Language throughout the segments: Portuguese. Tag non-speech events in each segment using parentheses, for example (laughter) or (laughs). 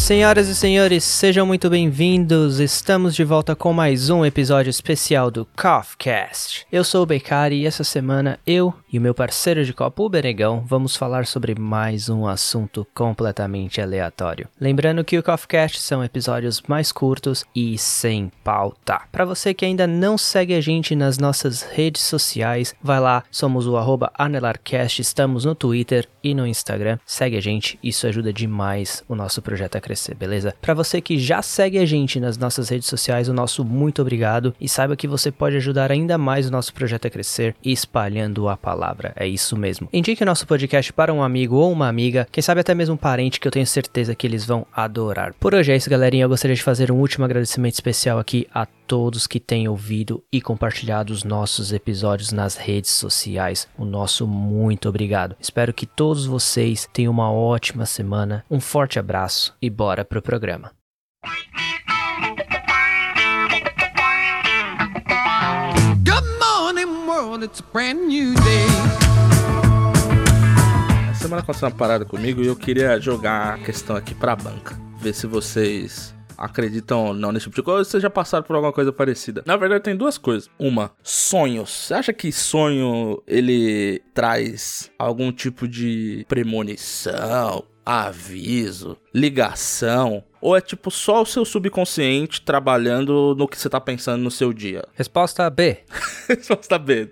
Senhoras e senhores, sejam muito bem-vindos. Estamos de volta com mais um episódio especial do Coughcast. Eu sou o Becari e essa semana eu e o meu parceiro de copo, o Benegão, vamos falar sobre mais um assunto completamente aleatório. Lembrando que o Coughcast são episódios mais curtos e sem pauta. Para você que ainda não segue a gente nas nossas redes sociais, vai lá, somos o arroba Anelarcast, estamos no Twitter e no Instagram. Segue a gente, isso ajuda demais o nosso projeto a crescer, beleza? Para você que já segue a gente nas nossas redes sociais, o nosso muito obrigado e saiba que você pode ajudar ainda mais o nosso projeto a crescer espalhando a palavra. É isso mesmo. Indique o nosso podcast para um amigo ou uma amiga, quem sabe até mesmo um parente que eu tenho certeza que eles vão adorar. Por hoje é isso, galerinha. Eu gostaria de fazer um último agradecimento especial aqui a todos que têm ouvido e compartilhado os nossos episódios nas redes sociais. O nosso muito obrigado. Espero que todos vocês tenham uma ótima semana. Um forte abraço e bora pro programa. It's a brand new day. Essa semana aconteceu uma parada comigo e eu queria jogar a questão aqui pra banca. Ver se vocês acreditam ou não nesse tipo de coisa, vocês já passaram por alguma coisa parecida. Na verdade, tem duas coisas. Uma, sonhos. Você acha que sonho ele traz algum tipo de premonição, aviso, ligação? Ou é tipo só o seu subconsciente trabalhando no que você tá pensando no seu dia? (laughs) Resposta B. Resposta B.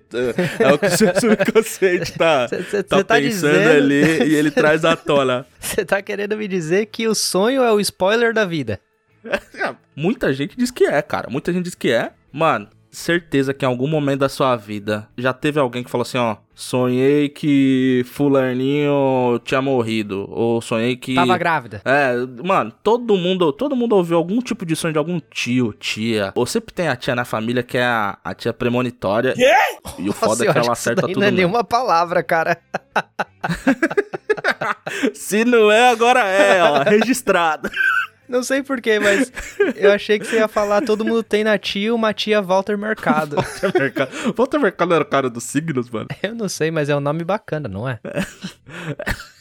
É o que o seu (laughs) subconsciente tá, Cê- cê- tá cê tá pensando dizendo- ali e ele traz à tona. (laughs) Você tá querendo me dizer que o sonho é o spoiler da vida? É, Muita gente diz que é, cara. Muita gente diz que é. Mano, certeza que em algum momento da sua vida já teve alguém que falou assim, ó. Sonhei que fulaninho tinha morrido. Ou sonhei que... Tava grávida. É, mano, todo mundo, todo mundo ouviu algum tipo de sonho de algum tio, tia. Ou sempre tem a tia na família que é a, a tia premonitória. Quê? E o foda Nossa, eu é que ela acerta tudo. não é mesmo. nenhuma palavra, cara. (laughs) Se não é, agora é, ó, registrado. (laughs) Não sei porquê, mas eu achei que você ia falar todo mundo tem na tia uma tia Walter Mercado. (laughs) Volta mercado era o cara dos signos, mano. Eu não sei, mas é um nome bacana, não é? (laughs)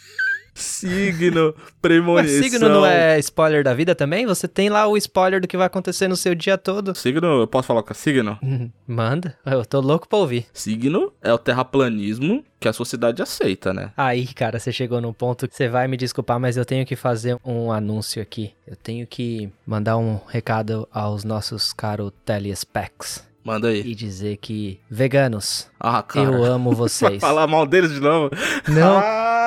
Signo, (laughs) Mas premonição. signo não é spoiler da vida também? Você tem lá o spoiler do que vai acontecer no seu dia todo. Signo, eu posso falar que é signo? (laughs) Manda, eu tô louco pra ouvir. Signo é o terraplanismo que a sociedade aceita, né? Aí, cara, você chegou num ponto que você vai me desculpar, mas eu tenho que fazer um anúncio aqui. Eu tenho que mandar um recado aos nossos caros telespecs Manda aí. e dizer que veganos, Ah, eu amo (laughs) Vai vocês. falar mal deles de novo? Não. Ah,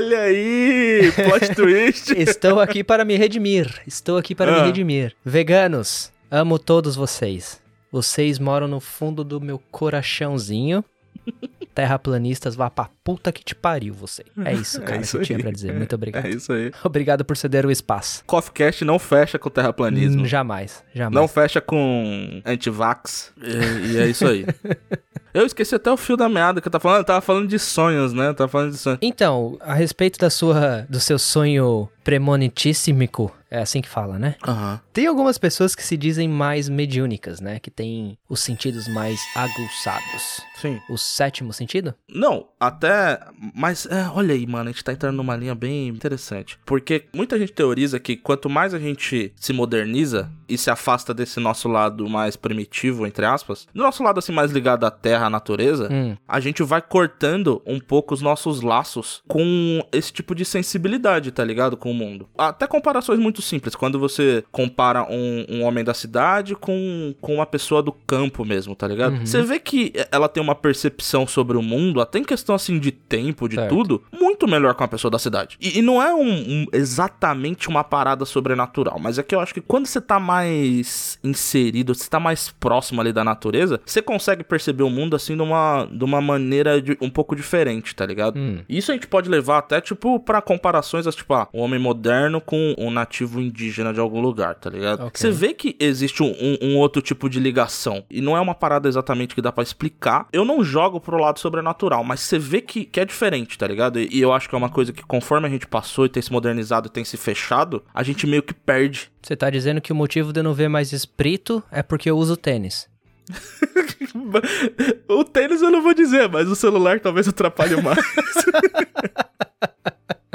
olha aí! Plot (laughs) twist! Estou aqui para me redimir. Estou aqui para me Ah. redimir. Veganos, amo todos vocês. Vocês moram no fundo do meu coraçãozinho. (laughs) Terraplanistas, vá pra puta que te pariu, você. É isso, cara, isso que eu tinha aí. pra dizer. Muito obrigado. É isso aí. Obrigado por ceder o espaço. Coffeecast não fecha com o terraplanismo. Hum, jamais, jamais. Não fecha com antivax. E, e é isso aí. (laughs) Eu esqueci até o fio da meada que eu tava falando. Eu tava falando de sonhos, né? Eu tava falando de sonhos. Então, a respeito da sua, do seu sonho premonitíssimico, é assim que fala, né? Aham. Tem algumas pessoas que se dizem mais mediúnicas, né? Que têm os sentidos mais aguçados. Sim. O sétimo sentido? Não, até. Mas é, olha aí, mano, a gente tá entrando numa linha bem interessante. Porque muita gente teoriza que quanto mais a gente se moderniza e se afasta desse nosso lado mais primitivo, entre aspas, do nosso lado assim mais ligado à terra, à natureza, Hum. a gente vai cortando um pouco os nossos laços com esse tipo de sensibilidade, tá ligado? Com o mundo. Até comparações muito simples, quando você compara um, um homem da cidade com, com uma pessoa do campo mesmo, tá ligado? Uhum. Você vê que ela tem uma percepção sobre o mundo, até em questão assim de tempo, de Certo. tudo, muito melhor com a pessoa da cidade. E, e não é um, um- exatamente uma parada sobrenatural, mas é que eu acho que quando você tá mais inserido, você tá mais próximo ali da natureza, você consegue perceber o mundo assim de uma, de uma maneira de- um pouco diferente, tá ligado? Hum. Isso a gente pode levar até, tipo, pra comparações, tipo, ah, um homem moderno com um nativo indígena de algum lugar, tá ligado? Ok. Você vê que existe um, um- outro tipo de ligação. E não é uma parada exatamente que dá pra explicar. Eu não jogo pro lado sobrenatural, mas você vê que, que é diferente, tá ligado? E, e eu acho que é uma coisa que conforme a gente passou e tem se modernizado e tem se fechado, a gente meio que perde. Você tá dizendo que o motivo de eu não ver mais espírito é porque eu uso tênis. (laughs) o tênis eu não vou dizer, mas o celular talvez atrapalhe mais. (laughs)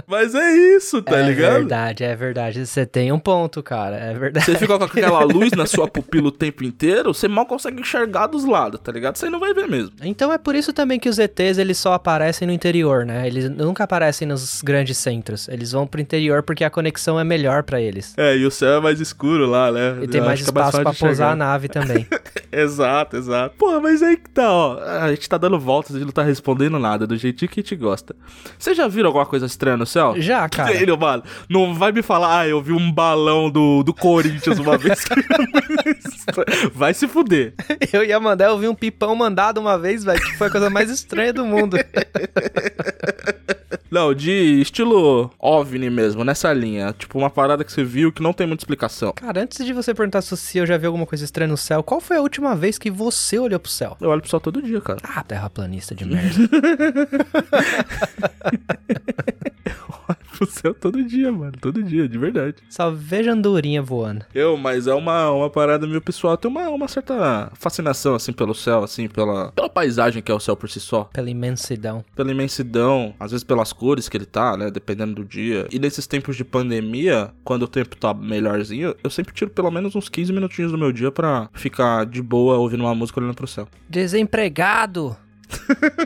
Mas é isso, tá é ligado? verdade, é verdade. Você tem um ponto, cara. É verdade. Você fica com aquela (laughs) luz na sua pupila o tempo inteiro, você mal consegue enxergar dos lados, tá ligado? Você não vai ver mesmo. Então é por isso também que os ETs eles só aparecem no interior, né? Eles nunca aparecem nos grandes centros. Eles vão pro interior porque a conexão é melhor pra eles. É, e o céu é mais escuro lá, né? E tem Eu mais é espaço fácil pra pousar a nave também. (laughs) Exato, exato. Porra, mas aí que tá, ó. A gente tá dando voltas e não tá respondendo nada, do jeitinho que a gente gosta. Vocês já viram alguma coisa estranha no céu? Já, (laughs) cara. Sério, mano. Não vai me falar, ah, eu vi um balão do, do Corinthians uma vez. (laughs) vai se fuder. (laughs) Eu ia mandar, eu vi um pipão mandado uma vez, velho, que foi a coisa mais estranha do mundo. Não, de estilo OVNI mesmo, nessa linha. Tipo, uma parada que você viu que não tem muita explicação. Cara, antes de você perguntar se eu já vi alguma coisa estranha no céu, qual foi a última vez que você olhou pro céu? Eu olho pro céu todo dia, cara. Ah, terraplanista de merda. (laughs) Olho pro céu todo dia, mano. Todo dia, de verdade. Só vejo andorinha voando. Eu, mas é uma, uma parada meio pessoal. Tem uma, uma certa fascinação, assim, pelo céu, assim, pela, pela paisagem que é o céu por si só. Pela imensidão. Pela imensidão, às vezes pelas cores que ele tá, né? Dependendo do dia. E nesses tempos de pandemia, quando o tempo tá melhorzinho, eu sempre tiro pelo menos uns 15 minutinhos do meu dia pra ficar de boa ouvindo uma música olhando pro céu. Desempregado! (laughs)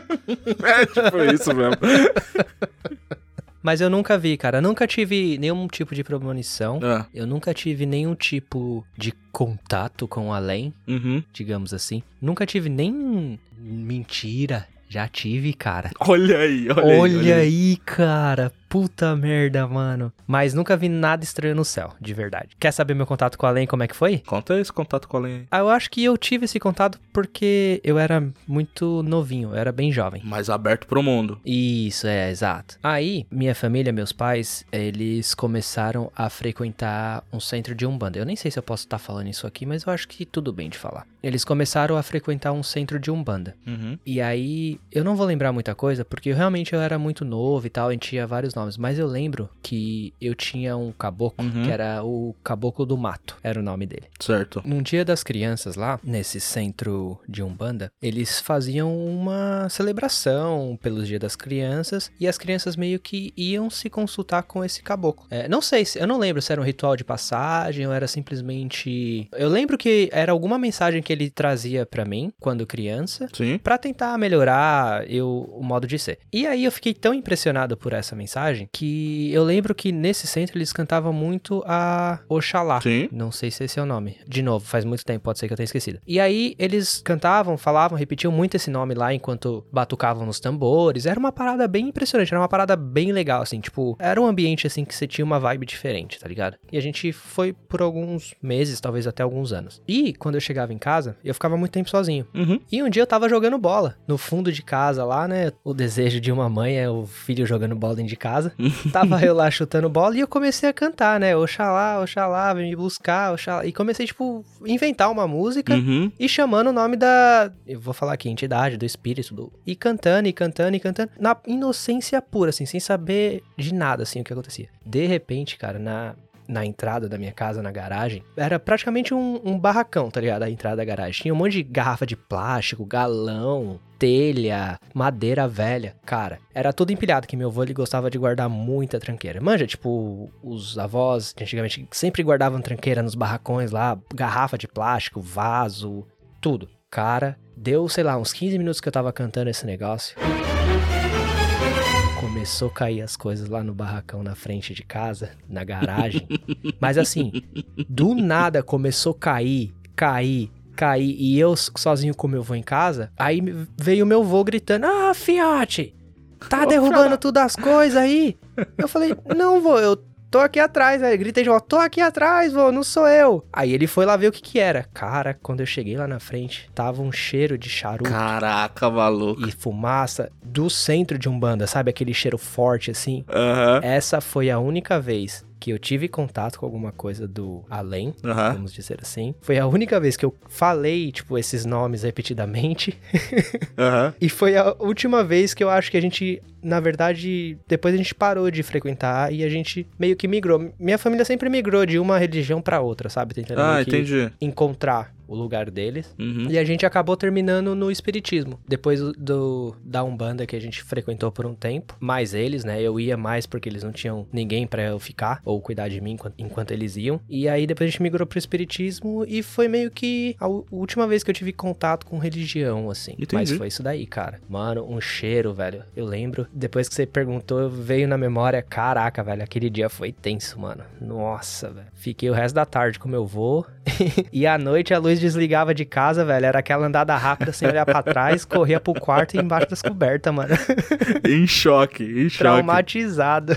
É, tipo isso mesmo. (laughs) Mas eu nunca vi, cara. Nunca tive nenhum tipo de premonição. É. Eu nunca tive nenhum tipo de contato com o além, Uhum. digamos assim. Nunca tive nem mentira. Já tive, cara. Olha aí, olha, Olha, aí. aí, cara. Puta merda, mano. Mas nunca vi nada estranho no céu, de verdade. Quer saber meu contato com o além, como é que foi? Conta esse contato com a aí. Ah, eu acho que eu tive esse contato porque eu era muito novinho, eu era bem jovem. Mais aberto pro mundo. Isso, é, exato. Aí, minha família, meus pais, eles começaram a frequentar um centro de Umbanda. Eu nem sei se eu posso estar falando isso aqui, mas eu acho que tudo bem de falar. Eles começaram a frequentar um centro de Umbanda. Uhum. E aí, eu não vou lembrar muita coisa, porque realmente eu era muito novo e tal, a gente tinha vários nomes. Mas eu lembro que eu tinha um caboclo, Uhum. que era o Caboclo do Mato, era o nome dele. Certo. Num dia das crianças lá, nesse centro de Umbanda, eles faziam uma celebração pelos Dia das Crianças e as crianças meio que iam se consultar com esse caboclo. É, não sei, se, eu não lembro se era um ritual de passagem ou era simplesmente. Eu lembro que era alguma mensagem que ele trazia pra mim quando criança. Pra tentar melhorar eu, o modo de ser. E aí eu fiquei tão impressionado por essa mensagem que eu lembro que nesse centro eles cantavam muito a Oxalá. Sim. Não sei se esse é o nome. De novo, faz muito tempo, pode ser que eu tenha esquecido. E aí eles cantavam, falavam, repetiam muito esse nome lá enquanto batucavam nos tambores. Era uma parada bem impressionante, era uma parada bem legal, assim, tipo, era um ambiente assim que você tinha uma vibe diferente, tá ligado? E a gente foi por alguns meses, talvez até alguns anos. E quando eu chegava em casa, eu ficava muito tempo sozinho. Uhum. E um dia eu tava jogando bola no fundo de casa lá, né? O desejo de uma mãe é o filho jogando bola dentro de casa. (laughs) tava eu lá chutando bola e eu comecei a cantar, né? Oxalá, Oxalá, vem me buscar, Oxalá. E comecei, tipo, inventar uma música. Uhum. E chamando o nome da. Eu vou falar aqui, entidade, do espírito. Do... E cantando, e cantando, e cantando. Na inocência pura, assim, sem saber de nada, assim, o que acontecia. De repente, cara, na. Na entrada da minha casa, na garagem, era praticamente um, um barracão, tá ligado? A entrada da garagem. Tinha um monte de garrafa de plástico, galão, telha, madeira velha. Cara, era tudo empilhado, que meu avô ele gostava de guardar muita tranqueira. Manja, tipo, os avós antigamente sempre guardavam tranqueira nos barracões lá, garrafa de plástico, vaso, tudo. Cara, deu, sei lá, uns 15 minutos que eu tava cantando esse negócio. Começou a cair as coisas lá no barracão na frente de casa, na garagem. Mas assim, do nada começou a cair, cair, cair. E eu sozinho com meu avô em casa. Aí veio meu avô gritando: Ah, fiote! Tá derrubando tudo as coisas aí? Eu falei: Não, vô, eu tô aqui atrás. Aí gritei de volta: Tô aqui atrás, vô, não sou eu. Aí ele foi lá ver o que que era. Cara, quando eu cheguei lá na frente, tava um cheiro de charuto Caraca, maluco. e fumaça do centro de Umbanda, sabe? Aquele cheiro forte assim. Aham. Essa foi a única vez que eu tive contato com alguma coisa do além, Aham. vamos dizer assim. Foi a única vez que eu falei, tipo, esses nomes repetidamente. (laughs) Aham. e foi a última vez que eu acho que a gente, na verdade, depois a gente parou de frequentar e a gente meio que migrou. Minha família sempre migrou de uma religião pra outra, sabe? Tentando Ah, entendi. encontrar o lugar deles. Uhum. E a gente acabou terminando no espiritismo. Depois do, da Umbanda que a gente frequentou por um tempo, mais eles, né? Eu ia mais porque eles não tinham ninguém pra eu ficar ou cuidar de mim enquanto, enquanto eles iam. E aí depois a gente migrou pro espiritismo e foi meio que a última vez que eu tive contato com religião, assim. Entendi. Mas foi isso daí, cara. Mano, um cheiro, velho. Eu lembro, depois que você perguntou, veio na memória, caraca, velho, aquele dia foi tenso, mano. Nossa, velho. Fiquei o resto da tarde com meu vô. (laughs) e à noite a luz desligava de casa, velho. Era aquela andada rápida sem olhar pra trás, corria pro quarto e embaixo das cobertas, mano. (laughs) em choque, em choque. Traumatizado.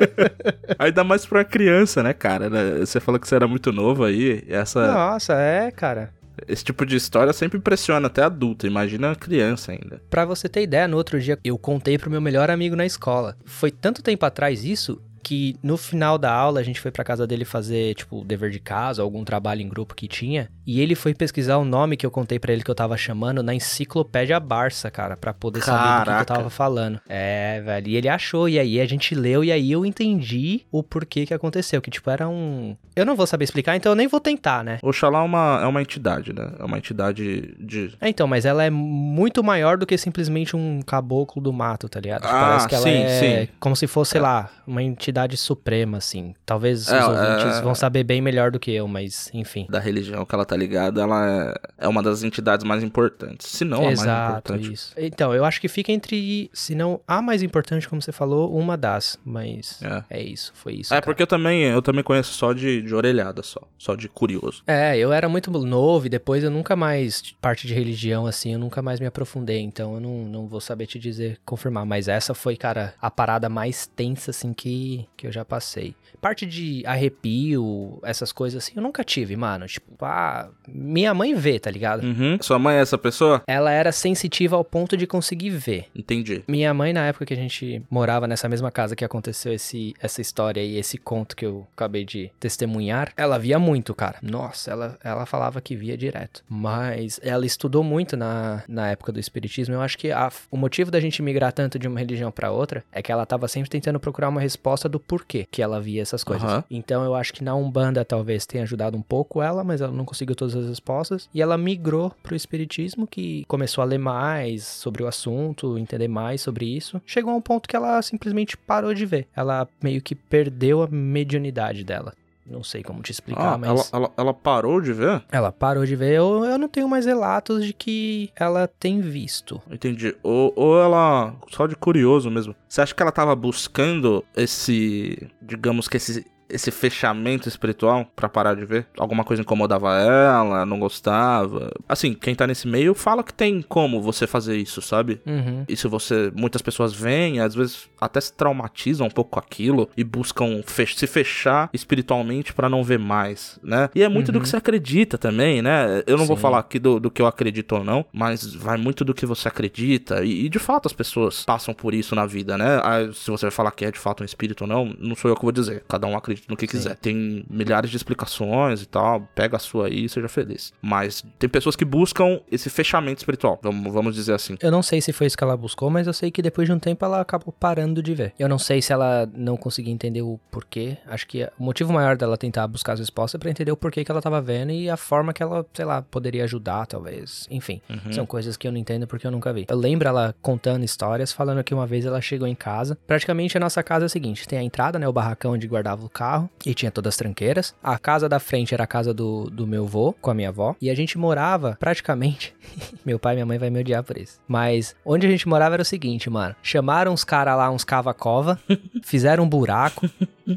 (laughs) Ainda mais pra criança, né, cara? Né, Você falou que você era muito novo aí. Essa, Nossa, é, cara. esse tipo de história sempre impressiona até adulto. Imagina criança ainda. Pra você ter ideia, no outro dia eu contei pro meu melhor amigo na escola. Foi tanto tempo atrás isso que no final da aula a gente foi pra casa dele fazer, tipo, dever de casa, algum trabalho em grupo que tinha, e ele foi pesquisar o nome que eu contei pra ele que eu tava chamando na enciclopédia Barça, cara, pra poder saber do que que eu Caraca. tava falando. É, velho, e ele achou, e aí a gente leu, e aí eu entendi o porquê que aconteceu, que tipo, era um... Eu não vou saber explicar, então eu nem vou tentar, né? Oxalá é uma, é uma entidade, né? É uma entidade de. É, então, mas ela é muito maior do que simplesmente um caboclo do mato, tá ligado? Ah, Parece que ela sim, é sim. como se fosse, sei lá, uma entidade suprema, assim. Talvez É, os ouvintes é. vão saber bem melhor do que eu, mas enfim. Da religião que ela tá ligada, ela é, é uma das entidades mais importantes. Se não a mais Exato, importante. isso. Então, eu acho que fica entre, se não a mais importante, como você falou, uma das, mas É. é, isso, foi isso. É, cara. porque eu também, eu também conheço só de, de orelhada, só. Só de curioso. É, eu era muito novo e depois eu nunca mais, parte de religião assim, eu nunca mais me aprofundei, então eu não, não vou saber te dizer, confirmar, mas essa foi, cara, a parada mais tensa assim que, que eu já passei. Parte de arrepio, essas coisas assim, eu nunca tive, mano, tipo, ah, minha mãe vê, tá ligado? Uhum. Sua mãe é essa pessoa? Ela era sensitiva ao ponto de conseguir ver. Entendi. Minha mãe, na época que a gente morava nessa mesma casa que aconteceu esse, essa história e esse conto que eu acabei de testemunhar, ela via muito, cara. Nossa, ela, ela falava que via direto. Mas ela estudou muito na, na época do Espiritismo. Eu acho que a- o motivo da gente migrar tanto de uma religião pra outra é que ela tava sempre tentando procurar uma resposta do porquê que ela via essas coisas. Aham. Então eu acho que na Umbanda talvez tenha ajudado um pouco ela, mas ela não conseguiu todas as respostas. E ela migrou pro Espiritismo, que começou a ler mais sobre o assunto, entender mais sobre isso. Chegou a um ponto que ela simplesmente parou de ver. Ela meio que perdeu a mediunidade dela. Não sei como te explicar, Ah, mas. ela, ela, ela parou de ver? Ela parou de ver. Eu, eu não tenho mais relatos de que ela tem visto. Entendi. Ou, ou ela. Só de curioso mesmo. Você acha que ela tava buscando esse. Digamos que esse. Esse fechamento espiritual pra parar de ver? Alguma coisa incomodava ela, não gostava? Assim, quem tá nesse meio fala que tem como você fazer isso, sabe? Uhum. E se você. Muitas pessoas vêm, às vezes até se traumatizam um pouco com aquilo e buscam fech- se fechar espiritualmente pra não ver mais, né? E é muito do que você acredita também, né? Eu não vou Sim. falar aqui do, do que eu acredito ou não, mas vai muito do que você acredita. E, e, de fato as pessoas passam por isso na vida, né? Ah, se você vai falar que é de fato um espírito ou não, não sou eu que vou dizer. Cada um acredita no que quiser. Tem milhares de explicações e tal. Pega a sua aí e seja feliz. Mas tem pessoas que buscam esse fechamento espiritual. Vamos, vamos dizer assim. Eu não sei se foi isso que ela buscou, mas eu sei que depois de um tempo ela acabou parando de ver. Eu não sei se ela não conseguia entender o porquê. Acho que o motivo maior dela tentar buscar as respostas é pra entender o porquê que ela tava vendo e a forma que ela, sei lá, poderia ajudar, talvez. Enfim, são coisas que eu não entendo porque eu nunca vi. Eu lembro ela contando histórias, falando que uma vez ela chegou em casa. Praticamente a nossa casa é o seguinte: tem a entrada, né? O barracão onde guardava o carro e tinha todas as tranqueiras. A casa da frente era a casa do, do meu avô, com a minha avó. E a gente morava praticamente. (laughs) meu pai e minha mãe vai me odiar por isso. Mas onde a gente morava era o seguinte, mano. Chamaram uns caras lá, uns cava-cova, (laughs) fizeram um buraco.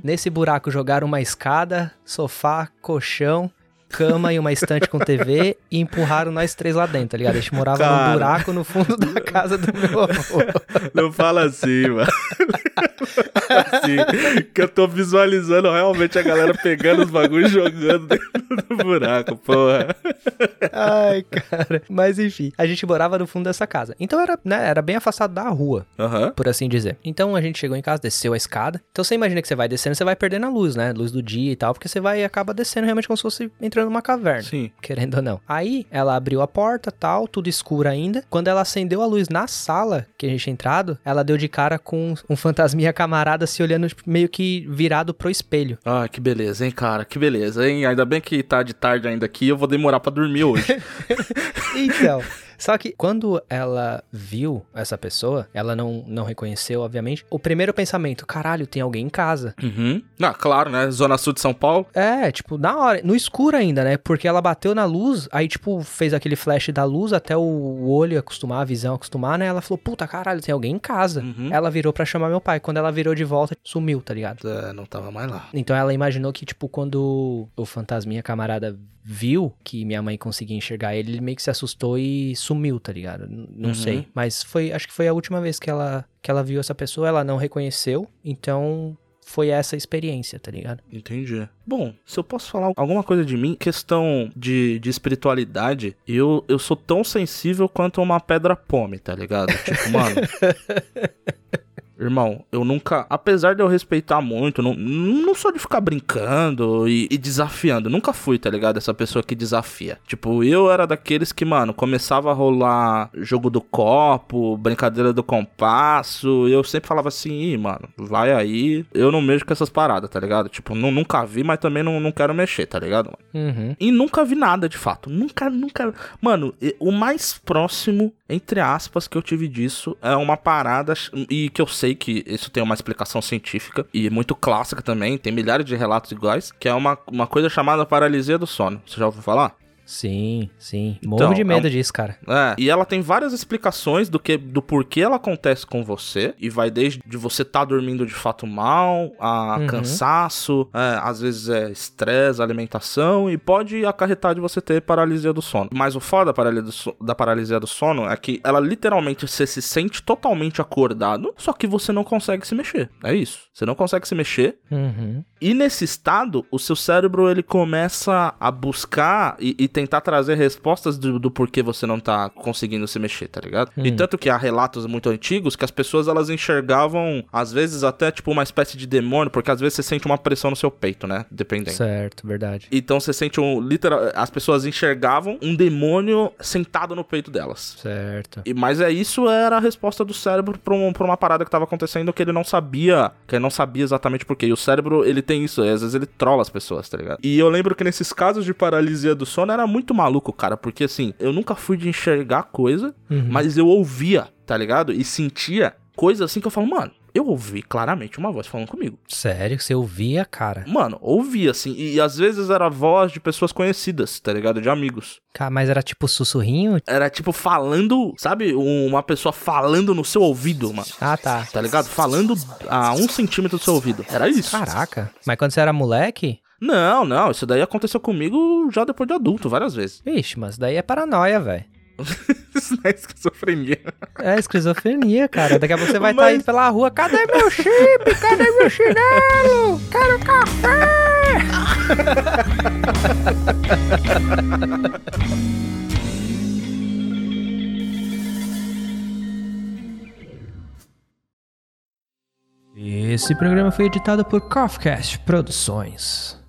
Nesse buraco jogaram uma escada, sofá, colchão. Cama e uma estante com TV e empurraram nós três lá dentro, tá ligado? A gente morava Cara. num buraco no fundo da casa do meu avô. Não fala assim, mano. assim, que eu tô visualizando realmente a galera pegando os bagulhos e jogando dentro do buraco, porra. Ai, cara. Mas enfim, a gente morava no fundo dessa casa. Então era, né, era bem afastado da rua, Aham. por assim dizer. Então a gente chegou em casa, desceu a escada. Então você imagina que você vai descendo, você vai perdendo a luz, né? Luz do dia e tal, porque você vai e acaba descendo realmente como se fosse entrando numa caverna. Sim. Querendo ou não. Aí ela abriu a porta, tal, tudo escuro ainda. Quando ela acendeu a luz na sala que a gente tinha entrado, ela deu de cara com um fantasminha minha camarada se olhando tipo, meio que virado pro espelho. Ah, que beleza, hein, cara? Que beleza, hein? Ainda bem que tá de tarde ainda aqui, eu vou demorar pra dormir hoje. (laughs) Então, só que quando ela viu essa pessoa, ela não, não reconheceu, obviamente. O primeiro pensamento, caralho, tem alguém em casa. uhum. Ah, claro, né? Zona Sul de São Paulo. É, tipo, na hora, no escuro ainda, né? Porque ela bateu na luz, aí, tipo, fez aquele flash da luz até o olho acostumar, a visão acostumar, né? Ela falou, puta caralho, tem alguém em casa. Uhum. Ela virou pra chamar meu pai. Quando ela virou de volta, sumiu, tá ligado? É, não tava mais lá. Então ela imaginou que, tipo, quando o fantasminha camarada viu que minha mãe conseguia enxergar ele, ele meio que se assustou e sumiu, tá ligado? Não Uhum. sei. Mas foi, acho que foi a última vez que ela, que ela viu essa pessoa, ela não reconheceu. Então foi essa experiência, tá ligado? Entendi. Bom, se eu posso falar alguma coisa de mim, questão de, de espiritualidade, eu, eu sou tão sensível quanto uma pedra pome, tá ligado? Tipo, mano. (laughs) Irmão, eu nunca, apesar de eu respeitar muito, não, não sou de ficar brincando e, e desafiando. Nunca fui, tá ligado? Essa pessoa que desafia. Tipo, eu era daqueles que, mano, começava a rolar jogo do copo, brincadeira do compasso. E eu sempre falava assim, Ih, mano, vai aí. Eu não mexo com essas paradas, tá ligado? Tipo, nu- nunca vi, mas também não, não quero mexer, tá ligado? mano? Uhum. E nunca vi nada, de fato. Nunca, nunca. Mano, o mais próximo, entre aspas, que eu tive disso é uma parada. E que eu sei que isso tem uma explicação científica e muito clássica também. Tem milhares de relatos iguais. Que é uma, uma coisa chamada paralisia do sono. Você já ouviu falar? Sim, sim. Morro Então, de é medo um- disso, cara. É, e ela tem várias explicações do que do porquê ela acontece com você. E vai desde de você tá dormindo de fato mal, a Uhum. cansaço, é, às vezes é estresse, alimentação, e pode acarretar de você ter paralisia do sono. Mas o foda da paralisia do, so- da paralisia do sono é que ela literalmente você se sente totalmente acordado, só que você não consegue se mexer. É isso. Você não consegue se mexer. Uhum. E nesse estado, o seu cérebro ele começa a buscar e, e tentar trazer respostas do, do porquê você não tá conseguindo se mexer, tá ligado? E Hum. tanto que há relatos muito antigos que as pessoas elas enxergavam, às vezes até tipo uma espécie de demônio, porque às vezes você sente uma pressão no seu peito, né? Dependendo. Certo, verdade. Então você sente um literal, as pessoas enxergavam um demônio sentado no peito delas. Certo. E, mas é isso era a resposta do cérebro pra, um- pra uma parada que tava acontecendo que ele não sabia, que ele não sabia exatamente por quê. E o cérebro, ele tem isso, às vezes ele trola as pessoas, tá ligado? E eu lembro que nesses casos de paralisia do sono era muito maluco, cara, porque assim, eu nunca fui de enxergar coisa, Uhum. mas eu ouvia, tá ligado? E sentia coisa assim que eu falo, mano, eu ouvi claramente uma voz falando comigo. Sério, que você ouvia, cara? Mano, ouvia assim, e, às vezes era a voz de pessoas conhecidas, tá ligado? De amigos. Ca- Mas era tipo sussurrinho? Era tipo falando, sabe? Um- Uma pessoa falando no seu ouvido, mano. Ah, tá. Tá ligado? Falando a um centímetro do seu ouvido. Era isso. Caraca. Mas quando você era moleque? Não, não. Isso daí aconteceu comigo já depois de adulto, várias vezes. Vixe, mas daí é paranoia, velho. (laughs) Isso não é esquizofrenia. É esquizofrenia, cara. Daqui a pouco você vai estar Mas- indo pela rua. Cadê meu chip? Cadê meu chinelo? Quero café! Esse programa foi editado por Coffcast Produções.